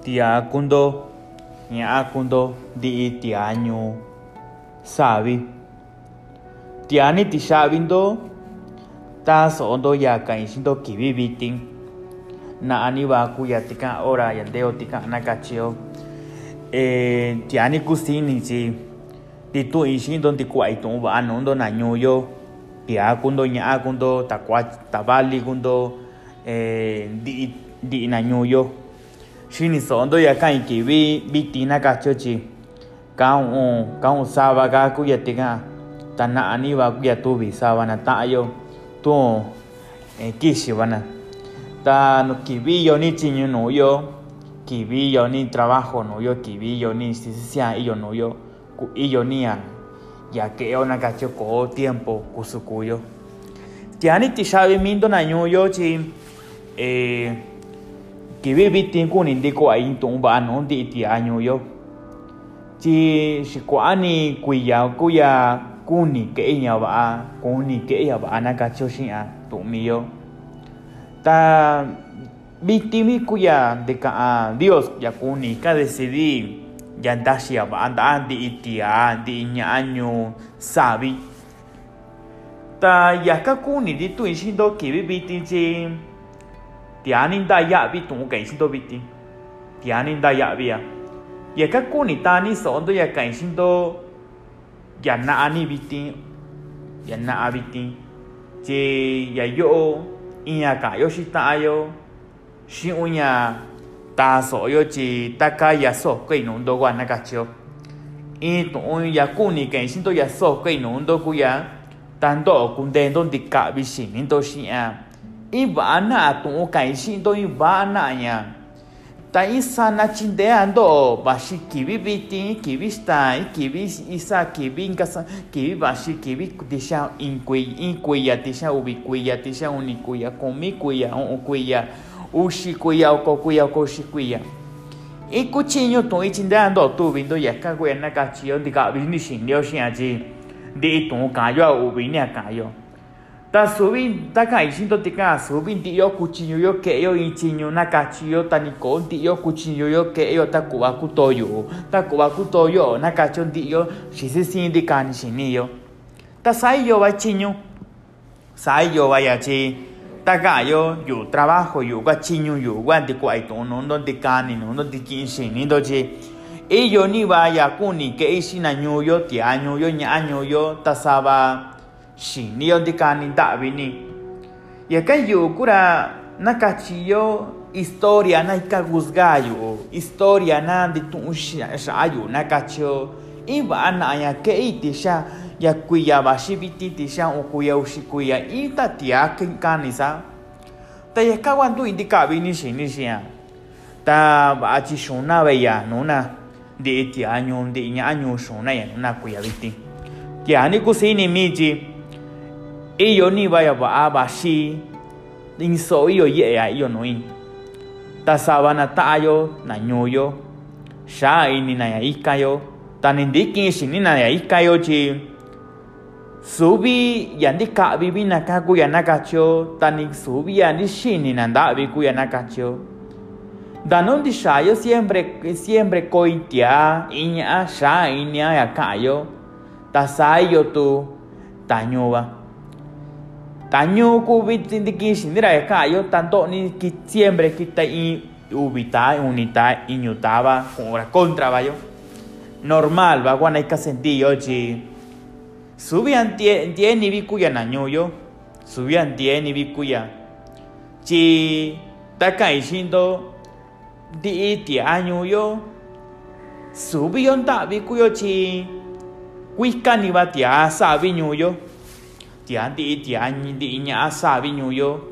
Tia kundo, ña kundo, di tiaño, sabi. Tiani ti sabindo, tas ondo ya kainsindo kibibitin. Na ani baku ya tika ora ya deo tika nakachio. Eh, tiani kusini si. Ti tu isindo ti kuaitun ba anondo na ñuyo. Tia kundo ña kundo, takwa tabali kundo, eh, di di na ñuyo. Yo shini so ndo ya kai kivi vitin na kachio chi ka un ka un sava ka ku ya tika ta na ani va ku ya tu vi sava na ta no kibi yo ni chinyu no yo ni trabajo no yo kibi yo ni sisia yo no yo ku yo ni ya que ona cacho ko tiempo kusukuyo tiani ti sabe mindo na nyu yo chi eh kibi bitin ku ni ndiko ai tung ba no di ti anyu yo chi shikwani kuya kuya kuni ke nya ba kuni ke ya ba na ka cho shin a yo ta vitimi kuya de Dios ya kuni ka decidí ya ndashi ya ba anda andi nya año sabi ta ya ka kuni di tu shin do ki 第二年大亚比同感性都比低，第二年大亚比啊，也个过年大年少都的感性都，也那阿尼比低，也那阿比低，这也有，伊也加有是大哟，是乌呀，大少哟，这大概也少，贵农都管那个少，伊同也过年感性都也少，贵农都贵呀，但到过年都得加比新年都是呀。ivana tu'un kai xi'into iva'anaña ta isana chindeando vaxi kivi vitin kivi xtain kivi isa kivi inkasa kivi vaxi kivi tixa inkui inkuiya tixa uvikuiya tixa unikuiya komikuiya o'onkuiya uxikuiya okokuiya okoxikuiya iku chiño tu'un ichindeando tuvindo yaka kuena kachiyo ndika'vi nixinio xi'an tyi ndi'i tu'un ka'anyo a uvini a ka'anyo ta subi ta ka ishin to tika subi ti yo yo ke yo na kachiyo ta ni ko ti yo kuchinyo yo ke yo ta kuba kutoyo ta kuba kutoyo na kacho ti yo shi se sin di kan shin ni yo. Ta sai yo ba sai yo ba ta ga yo yo trabajo yo ga chinyo yo ga to no no ni no no kin shin ni do chi. Ni ba ya kuni ke ishi na nyo yo ti anyo yo anyo yo ta sa shinio dikani davini yaka na nakachiyo historia na ikaguzgayo historia na nditu'unxa'ayu nakachiyo iva'a ya ke'iti xa yakuiya vaxi vititi xa ukuya uxikuya ita tiaka inkani sa ta yaka hua nduindika'vini xini xi'a ta va'a chi xuna veya nuna ndi'i tia'a ñuu ndi'i ña'a ñuu xuna ya nuna kuiya viti tiani kusini michi iyo ni vaya ba aba shi. In so iyo ye ya iyo no in. Ta sabana ta yo na nyoyo sha ini na ya ikayo ta ni ndiki shi ni na ikayo chi. Subi ya ndi ka bibi na ka ku ya na ka cho ta ni subi ya ni shi ni na nda bi ku ya na ka cho da non di sha yo siempre siempre koitia inya sha inya ya kayo ta sa yo tu. Ta taño ku vitin di kishin dira ka yo tanto ni ki siempre kita i ubita unita iñutaba ora contra va yo normal hay que sentir yo chi. Subian tie ni vi kuya na yo subian tie ni vi kuya chi ta shindo di ti año yo subion ta vi kuyo chi kuika ni va tia sa tia ti'i tia ti'i ña'a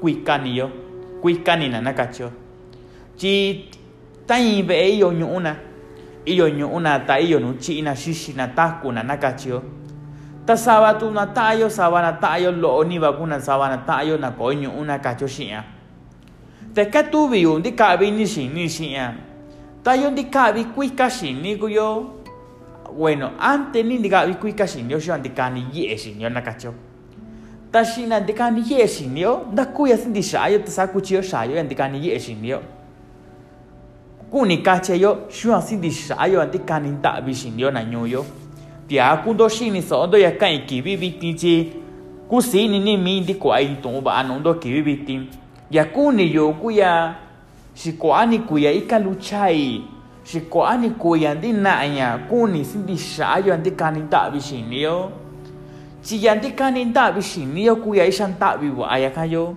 kuikaniyo kuikanina na katyiyo tyi ta'in ve'e iyo ñu'una iyo ñu'una ta iyo nu na katyiyo ta sábatu na ta'ayo sava na ta'ayo lo'o nivakuna sava na ta'ayo na ko'o ñu'u na bueno ante ni ndika'vi kuika xiniyo xiyuva ndikani ye'e xiniyo ta shi na de ka ni ye shi ni yo da ku ya sindi di sha yo ta sa ku chi yo sha yo ni ye shi ni yo ku ni ka yo shu a sin di sha yo de ka ni ta bi shi ni yo na nyu yo ti a ku do shi ni so do ya ka i ki bi bi ti chi ku si ni ni mi di ku ai to ba no do ki bi bi ti ya ku ni yo ku ya shi ku a ni ku ya i ka lu cha i shi ku ni ku ya di na ya ku ni sin di sha yo de ka ni ta bi shi ni yo chiyantikanin ta'vi xiniyo kuya tak ta'vi wa'aya kayo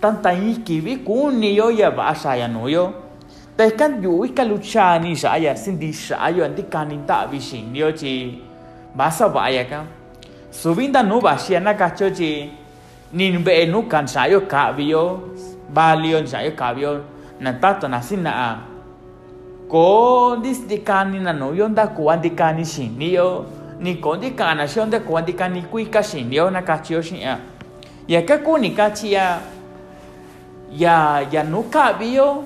tantañi kivi kuniyo ya va'a xaya nuyo ta kan ikan yu'u ikaluchani kanin sindi xa'ayo antikanin ta'vi xiniyo chi vasa wa'ayaka suvinda nu vaxiana kachiyo chi nin be nu kan xa'ayo ka'viyo valio xa'ayo ka'viyo nantata nasina'a ah. koo ndistikani nanuyo ndaku'a ndikani xiniyo na sin na na ni yo ni ko di kana shi onda ko anti kanin kui ka shin yo na ka chi yo shin ya ya ka ko ni ka chi ya ya no ka bi yo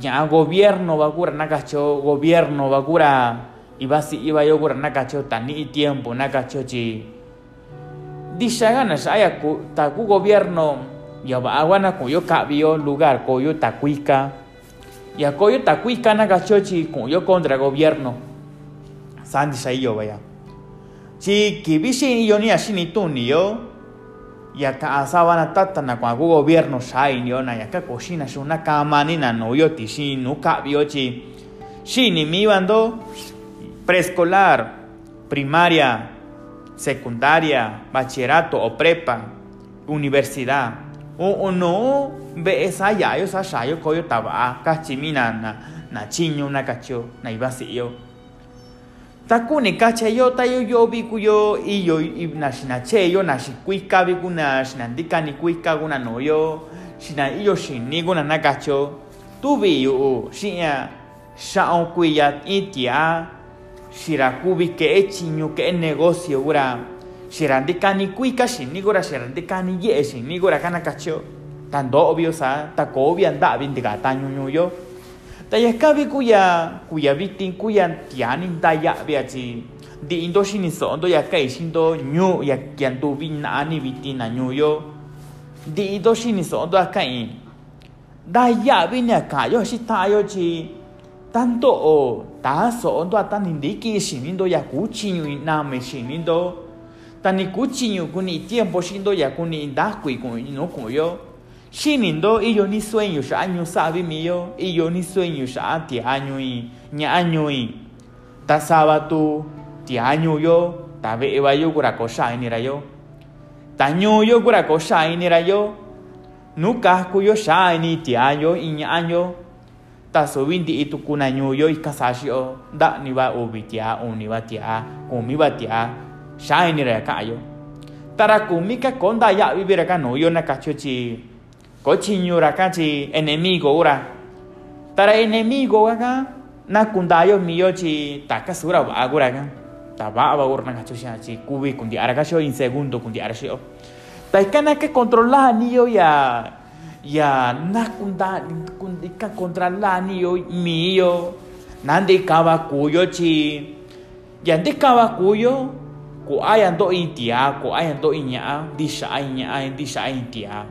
ya gobierno va cura nakacho gobierno va cura iba si iba yo cura nakacho tani tiempo nakacho chi. Disagana saya ku ta ku gobierno ya va agua ku yo cabio lugar ko yo takuika ya ko yo takuika nakacho chi ku yo contra gobierno. San disai yo vaya chi kibishi yo ni ashini tu ni yo. Ya ka asabana tata na kwa go gobierno sai ni ona ya ka cocina es una cama ni na no yo ti si no si ni mi bando preescolar primaria secundaria bachillerato o prepa universidad. O, o no ve esa ya yo sa yo ko yo taba ka chimina na na chiño na cacho na iba si yo takuni kacha yo tayo yo biku yo i yo i na shina che yo na shi kuika biku na shina ndika ni kuika guna no yo shina i yo shini guna na kacho. Tu bi yo shinya shao kuya itia shira kubi ke e chinyo ke e negocio gura. Shira ndika ni kuika shini gura shira ndika ni ye shini gura kana kacho. Tan obvio sa ta ko obvio anda bin ndika tanyo yo tayakabicuya cuya vitin cuya tianin taya biachi di indo shiniso ondo ya kai shindo nyu ya kianto vinna ani vitina nyu yo di indo shiniso ondo akai daya vinya ka yo shita yo chi tanto o taso ondo atan indiki shinindo ya kuchinyu na me shinindo tani kuchinyu kuni tiempo shindo ya kuni indakui kun no kun yo Shinindo y yo ni sueño ya año sabe mío y yo ni sueño ya ti año y ña año y. Ta sábado ti año yo ta ve va yo cura cosa ni ra yo. Ta ño yo ni ra yo. Sha ni año y ta kuna ño yo y da ni va ubitia o ni va tia o mi va tia ni ka yo. Konda ya vivir acá no yo na chi nhiều ra cái chi enemigo ora tara enemigo acá na kunda yo mi yo chi ta ka sura ba agora acá ta ba ba ora na chucha chi kubi kundi ara kasho in segundo kundi ara shio ta kana que controlar ni yo ya ya na kunda kundi ka controlar ni yo mi yo nande kaba kuyo chi ya de kaba kuyo ko ayan do intia ko ayan do inya di sha inya di sha intia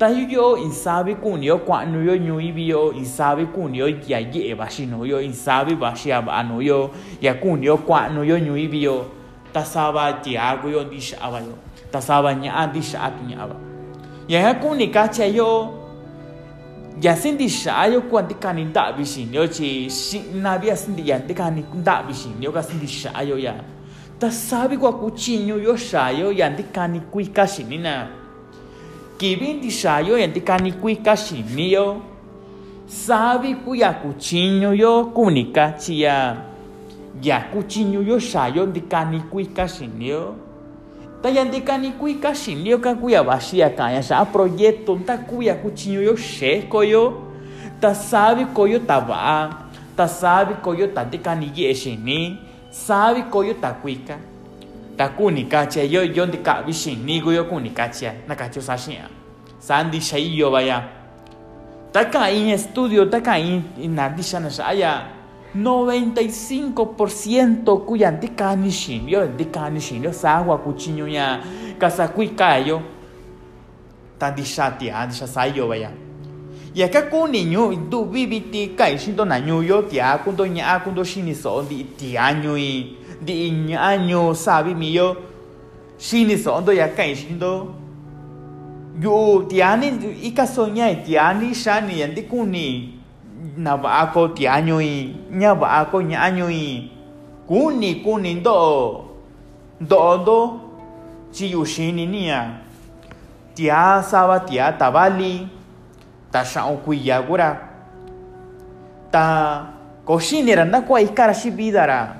tahiyo isabe kunyo kwanuyo nyuibiyo isabe kunyo ikiaye ebashinoyo isabe bashiabanoyo yakunyo kwanuyo nyuibiyo tasaba tiagoyo ndishabayo tasaba nyaa ndishatunyaba yayakunikachayo yasindixayo kuandikani nda'vixinyo chi xinavi yasindi yandikani nda'vixinyo ka sindixayo ya tasavi kuakuchiñuyo xayo yandikani kuikaxinina kibin di shayo yan di kani kui kashi niyo sabi kuya kuchinyo yo kunika chia ya kuchinyo yo shayo di kani kui kashi niyo ta yan di kani kui kashi niyo ka kuya bashia kaya sa proyecto ta kuya kuchinyo yo she koyo ta sabi koyo taba. Ta sabi koyo ta di kani ye shini sabi koyo ta takuni kacha yo yondi kabishin ku yo kuni kacha sa sashia sandi shaiyo vaya. Taka in estudio taka in inadisha nashaya 95% kuyantika nishin yo ndika nishin yo sawa kuchinyo ya kasakui kayo tandishati andisha saiyo vaya. Yaka kuni ñu ndu yo kai shindo na ñuyo tiakundo ñaakundo shiniso ndi tiañui ndi'i ña'ño savi miyo xini so'ondo yaka'in xindo yu'u tiani ika ikaso ña'in tiani xani yandi kuni na va'a ko tiañoi ña va'a ko i kuni kuni ndo'o ndo'ondo chiyu xini ni'a tiá sava tiá tavali ta xa'un kuiya kura ta koxini ra ndakua ikara xi vida ra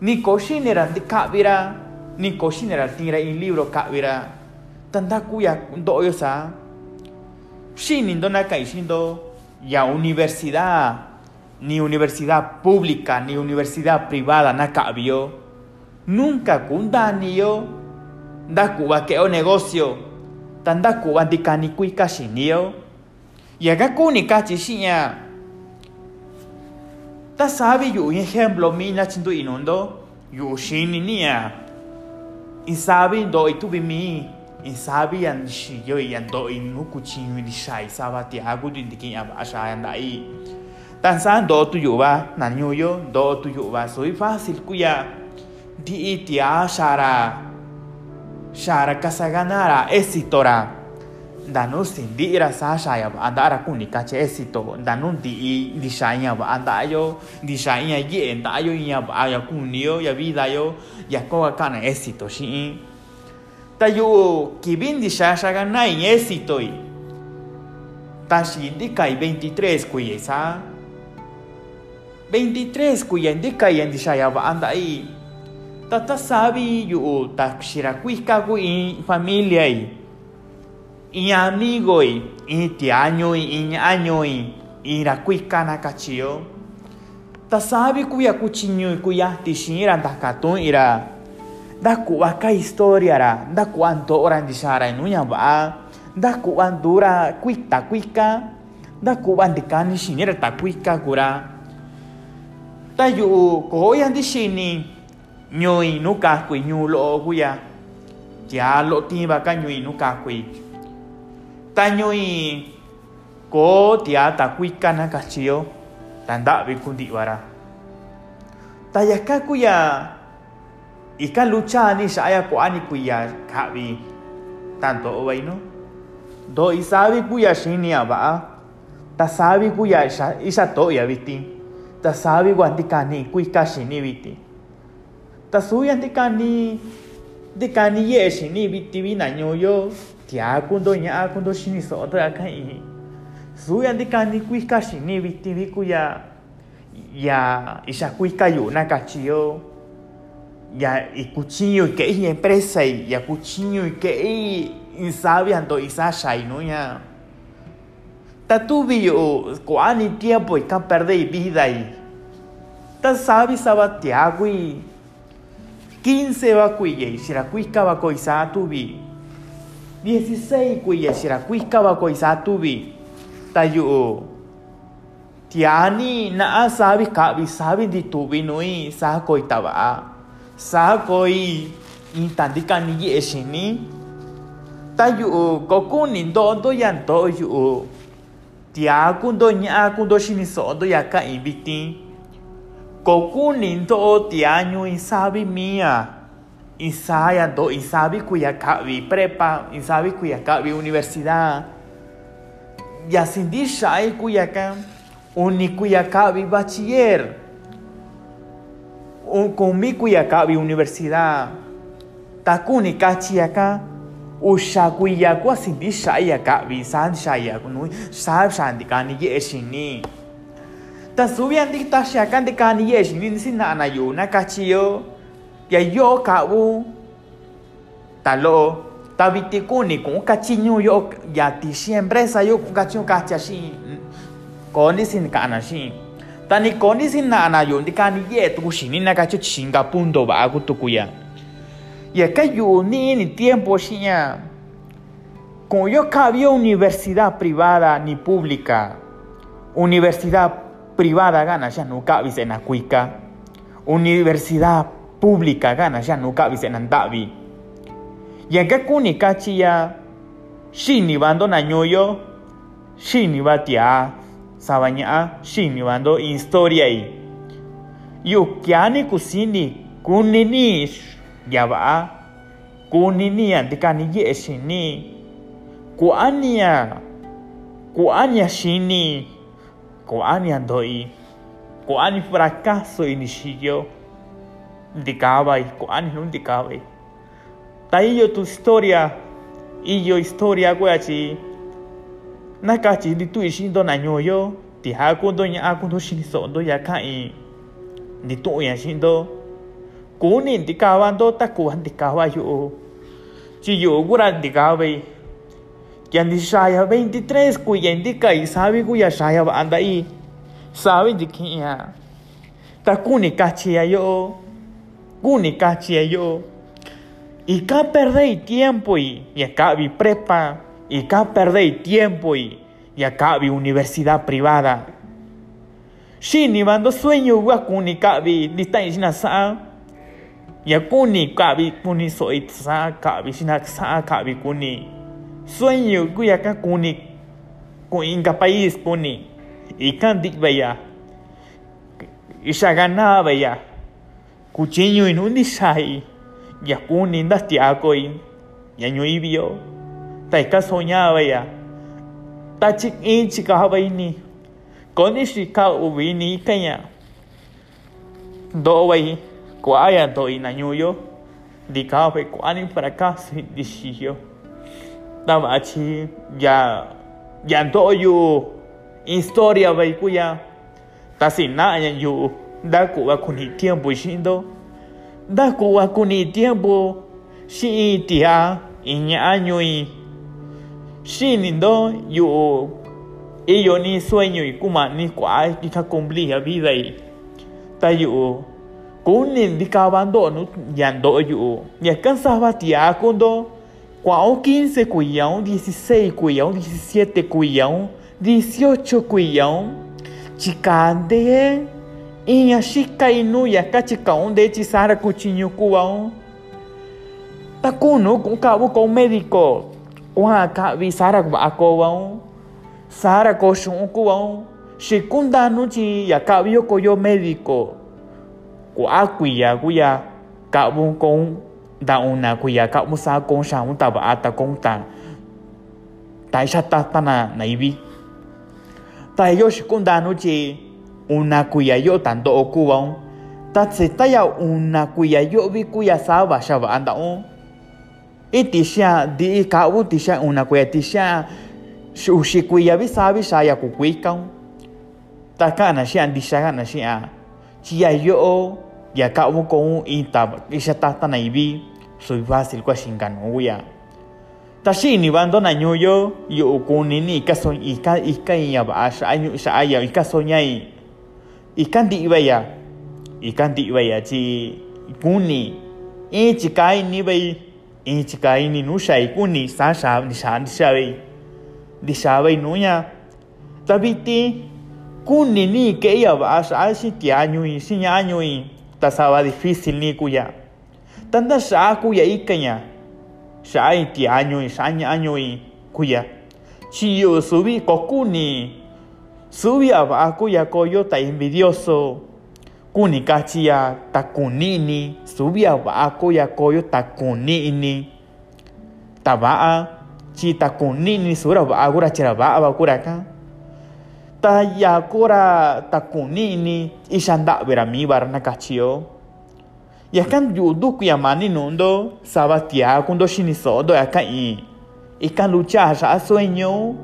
ni koshinera de kabira ni koshinera tira in libro kabira tanda kuya doyo sa shinin dona shindo ya universidad ni universidad pública ni universidad privada na kabio nunca kundani yo da kuba que o negocio. Tanda dikani kuika shinio y acá kuni kachi ta sabe yu un ejemplo mina chindu inundo yu shini niya in sabe do itu bimi in sabe yan shi yo yan do inu kuchinyu di shai saba ti agu di dikin tan san do tu yu ba na nyu yo do tu yu ba soy fácil kuya. Di itia shara shara kasaganara esitora danu sindi ira sa shaya ba anda ara kuni kache esito danu di di shaya ba anda yo di shaya ye anda yo ya ba ya kuni yo ya vida yo ya ko kana esito shi ta yo kibin di shaya shaga na in esito i ta shi di kai 23 kuye sa 23 kuye di kai di shaya ba anda i ta ta sabi yo ta shira kuika ku in familia i y amigoi, ti anyoi in anyoi ira rakuikana kachio. Tasabi kuya kuchiñoi kuya tishira ndakatun ira da ka historia ra, ndakuanto ora ndishara inuña va'a, ndakuwa ndura kuita kuika, ndakuwa ndikani xinira takuika kura. Tayu koya ndishini nuka nukakui ñulo kuya. Ya lo tiba ka ñoi nukakui. Tañoi ko tia ta kuikana kachio tanda bi kundi wara tanto obai do isabi kuya shini aba sabi kuya isa isa to ya biti ta sabi guantikani kuika shini biti ta suya antikani dikani ye shini biti bina nyoyo tia kundo nya kundo shini so to akai su yan de kani kuika shini biti biku ya ya isa kuika yu na kachio ya i cuchillo que i empresa y ya cuchillo que i insabiando isa shai no ya ta tu bio ko ani tiempo y kan perde vida y ta sabi saba tiagui 15 va kuye y sira kuika va ko isa tu bi 16 kuyeshira kuiskaba koisatubi tayu tiani na sabi kabi sabi ditubi nui sa koitaba sa koi intandika ni yeshini tayu kokuni ndondo yanto yu tiakundo nyakundo shinisondo yaka ibitin kokuni ndo tianyu isabi mia Insaya do Insabi Kuyakabi prepa, isabi Insabi Kuyakabi universidad. Yasindisha ay Kuyakam, Unikuyakabi bachiller. kuya kabi universidad. Takuni Kachiaka, ya Ushakuyaku Asindisha Yakabi, San ya Shayakunu, Sab Shandikani Yeshini. Tasubian diktashakan dekani Yeshini, Sinana Yuna Kachiyo. Yo ka u ta lo ta viti kuni cũng ka chinyu yo ya ti siempre sa yo ka chinyu ka cha shi ko ni sin ka na shi ta ni ko ni sin na na yo ni ka ni ye tu shi ni na ka chu chinga punto ba ku tu ku ya. Ya ka yo ni ni tiempo shi ya. Como yo ka había universidad privada ni pública universidad privada gana ya no ka en acuica universidad pública gana ya no cabe se y en que kuni kachi ya shini bando na ñoyo shini ba tia sabaña shini bando historia y yu kiani kusini kunini yaba kunini antikani ye shini kuania kuania shini kuania doi kuani fracaso inició indicaba y cuáles no indicaba taillo tu historia y yo historia guachi nakachi di tu ishin do na nyoyo, ti ha kun do nya kun do shin so do ya ka i di tu ya shin shindo kuni indicaba do ta ku indicaba yo chi yo gura indicaba que andi shaya 23 kuya indica y sabe kuya shaya anda ahí sabe de quién ya ta kuni kachi yo kuni kachi yo. Y acá perdéis tiempo y, y acá vi prepa y acá perdéis tiempo y, y acá vi universidad privada. Shini bando sueño wa kuni kabi distain sina sa. Ya kuni kabi kuni soit sa kabi sina sa kabi kuni sueño kuya ka kuni con inga país kuni ikan dik baya isha gana baya kuchinyo inundi sai ya Cuchiño inundisai, yakun indastiacoin, yañuibio, taika soñaba ya, ya tachik inchikahabaini, konishika ubini ikanya, dobai, kuaya doi nañuyo, ko kuani para casa dishiyo, tamachi ya, yantoyo, historia baikuya, tasinaya yu, ndakuva kunitiambo xindo ndakuva kunitiambo xi'i tija iña'a ñu'i xinindo yu'u iyo ni sueñoi kuma'ni kua'a ika vida vidai ta yu'u kuni ndikava ndo'o nu ya ndo'o yu'u ñakan savatia kundo kua'un 15 kuya'un 16 kuya'un 17 kuya'un 18 kuya'un chikandee inashika inuya katika un dechizara kuchiñukuva un takunu kukavu ko médico kua'a ka'vi sára va'akova un sára ko xu'un kuva un xikundanu-chi yaka'vi yokoyo médico. Kua'a kuiya kuya ka'vu kon da'una kuiya ka'vu sa'a kon xa'un ta va'a ta kon ta. Ta na naivi ta eyo xikundanu-chi una cuyayo tanto ocuba tatse tsetaya una cuyayo vi cuya saba shaba anda un itisha di ikabu tisha una cuya tisha ushi cuya vi sabi shaya kukuika ta kana shi andisha kana shi a chiyayo ya kabu con ita isha tata naibi soy fácil kwa shinganuya tashini bando na ñuyo yu ukunini ikaso ika ika iya ba asha ayu sha aya ikaso ñai ikan di ya ikan di ya chi kuni e chi kai ni bai e chi kai ni nu shai kuni sa sha ni sha ni sha bai di sha bai nu ya. Tabiti kuni ni que ya ba sha shi ti anyu i si anyu i ta saba difícil ni kuya tanda sa kuya ikanya sa ti año y sa año y kuya si yo subí kokuni sube abajo ya coyo ta envidioso kunikachia takunini sube abajo ya coyo takunini tabaa chi takunini sura bagura chira ba abakura ka ta ya kora takunini ishanda vera mi barna kachio ya kan yudu kuyamani nundo sabatia kundo shinisodo ya kan i ikan lucha ya sueño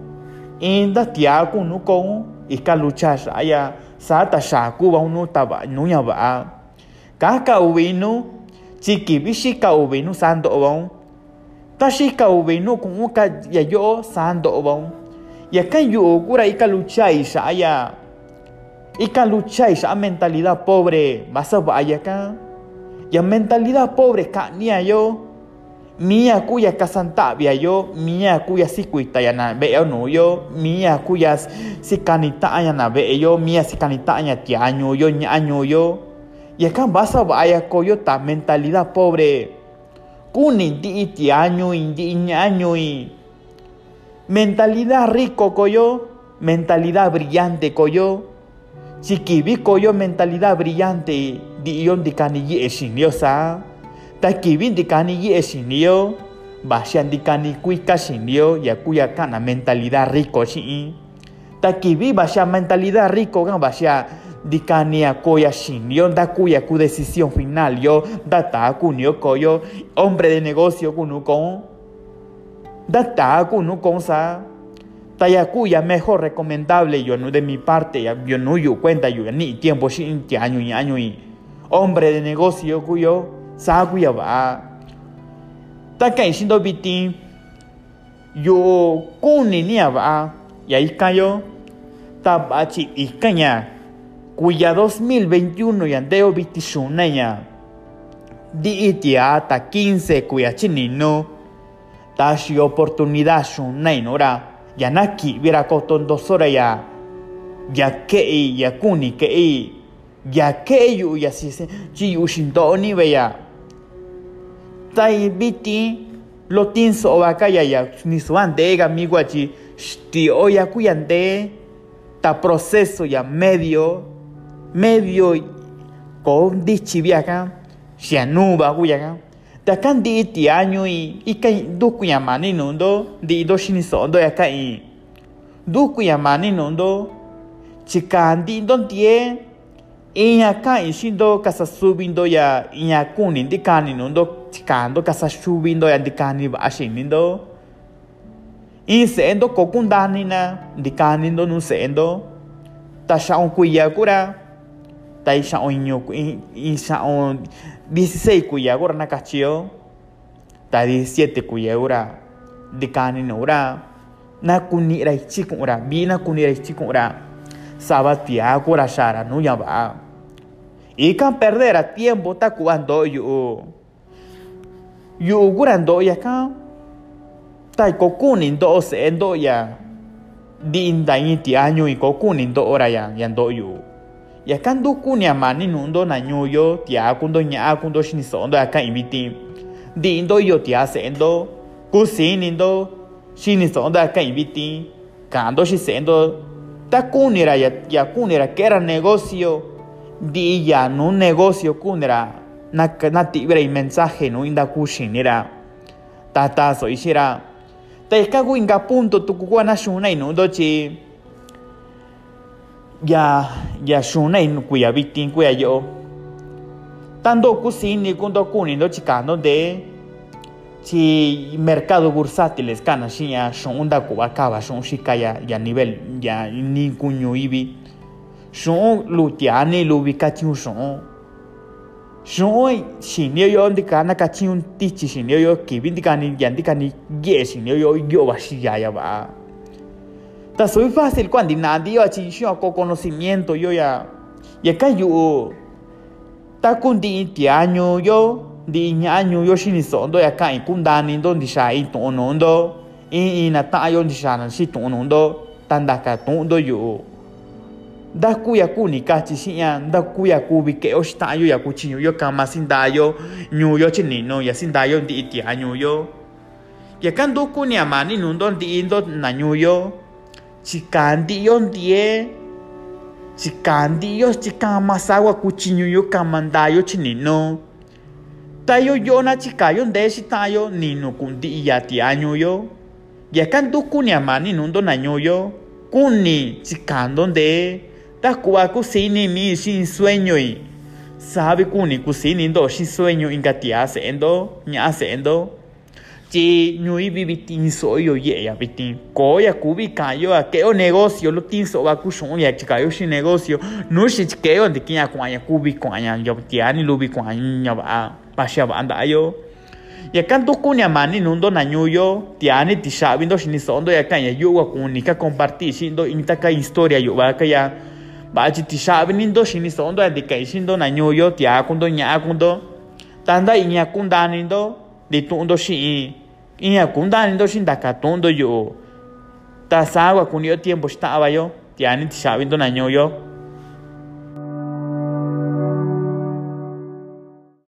inda tiaku nukon ko ikan lucha sa ya sa ta sha ku ba unu nunya ba kaka ubinu chiki bishika ubinu sando ba ta ka ya yo sando ba yakan yu kura ikan lucha ya isa mentalidad pobre vas a vaya kan. Ya mentalidad pobre kania yo mía cuya casantabia yo mía cuya sikuita ya na veo no yo mía cuya sikanita ya na veo yo mía sikanita ya tiaño yo ñaño yo. Y acá vas a vaya coyo ta mentalidad pobre kuni di tiaño indi ñaño y mentalidad rico coyo, mentalidad brillante coyo, chiquibi coyo mentalidad brillante di yon di kani ye sa, ta kibi di kani ye sinyo, basian di kani kui ka sinyo ya kuya kana mentalidad rico si, ta kibi basia mentalidad rico kan basia di kani koya sinyo da kuya ku decisión final yo da ta kunyo koyo hombre de negocio kunu kon. Data no cosa cuya mejor recomendable yo no de mi parte yo no cuenta yo ni tiempo sin año y año y. Hombre de negocio cuyo sa cuya va ta kai sindo bitin yo kuni ni va y ahí cayó ta ba chi ikaña cuya 2021 y andeo bitishunaya di itia hasta 15 cuya chinino tashi oportunidad shunai nora ya naki vira kotondo sora ya kei ya kuni kei ya keyu ya si chi yu shindo ni veya tai biti lo tin so baka ya ya ni so ande ga mi guachi sti o ya kuyande ta proceso ya medio medio con dichi viaja shianuba kuyaga ta kan di ti anyu i i kai du ku ya di do ya kai du ku ya mani nundo chikan di don tie inya kai shindo kasa subindo ya inya kuni di kani nundo chikando kasa subindo ya di kani ba shinindo in sendo kokundani na di kani ndo nu sendo ta shaun kuya kura ta shaun inyo in shaun 16 kuyagura na kachio ta 17 kuyagura dikani nura na kunira ichikura bi na kunira ichikura sabatia kura shara va y kan perder a tiempo ta cuando yo yo gurando ya kan ta kokuni ndo se ndo ya di indai ti año y kokuni ndo ora ya ya ndo yo ya kan nya mani nundo na nyuyo tia kundo nya kundo shini sondo aka imiti di yo tia sendo ku sini ndo shini sondo aka imiti kando shi sendo ta ya ya kunira que era negocio di ya no negocio kunira na tibra mensaje no inda kushinira tata so ishira ta ikagu inga punto tukukwana shuna inundo chi ya ya shunai kuya bitin kuya yo. Tando kusini kundo kuni do chikando de chi mercado bursátiles kana shiya shunda kuba kaba shun shikaya ya nivel ya ni kunyo ibi João lutiane lo vi katiu João. João sinio yo ndi kana katiu tichi sinio yo kibin ndi kani yandi kani ge sinio yo yo bashi ya ya ba. Ta soy fácil cuando nadie yo achincho con conocimiento yo ya. Ya kayu ta kundi tiaño yo ndi ñaño yo shinisondo ya kai kundani ndo ndi shai tonondo. In in ata yo ndi shana shi tonondo tandaka tondo yo. Da ku ya ku ni ka chi shi ya da ku ya ku bi ke o shita yo ya ku chi yo ka ma sin da yo nyu yo chi ni no ya sin da yo di ti año yo ya kan do ku ni amani no ndo di ndo na nyu yo chikandi yo ndie chikandi yo chikama sawa kuchinyo yo kamanda yo chinino. Tayo yo na chikayo nde shitayo nino kundi ya ti año yo ya kan du kuni amani nundo na kuni chikando nde ta kuwa kusini mi sin sueño y sabe kuni kusini ndo sin sueño inga ti haciendo ña haciendo chi ñui bi bitin so yo ye ya bitin ko ya ku bi ka yo a ke o negocio lo tin so ba ku shon ya chi ka yo shi negocio. No shi ke o de kinya kwa ya ku bi kwa ya yo ti ani lu bi kwa nya ba pa sha ba anda yo ya kan kunya mani nundo na nyu yo ti ani ti sha bindo shi ni so ndo ya kan ya yo wa ku ni ka compartir shi ndo inta ka historia yo ba ka ya ba chi ti sha bindo shi ni so ndo ya de ka shi ndo na nyu yo ti a kundo nya kundo tanda inya kunda ni ndo de tu ndo shi Iña kundani ndo shindaka tondo yo. Tasagua kunio tiempo estaba yo. Tiani tishabindo naño yo.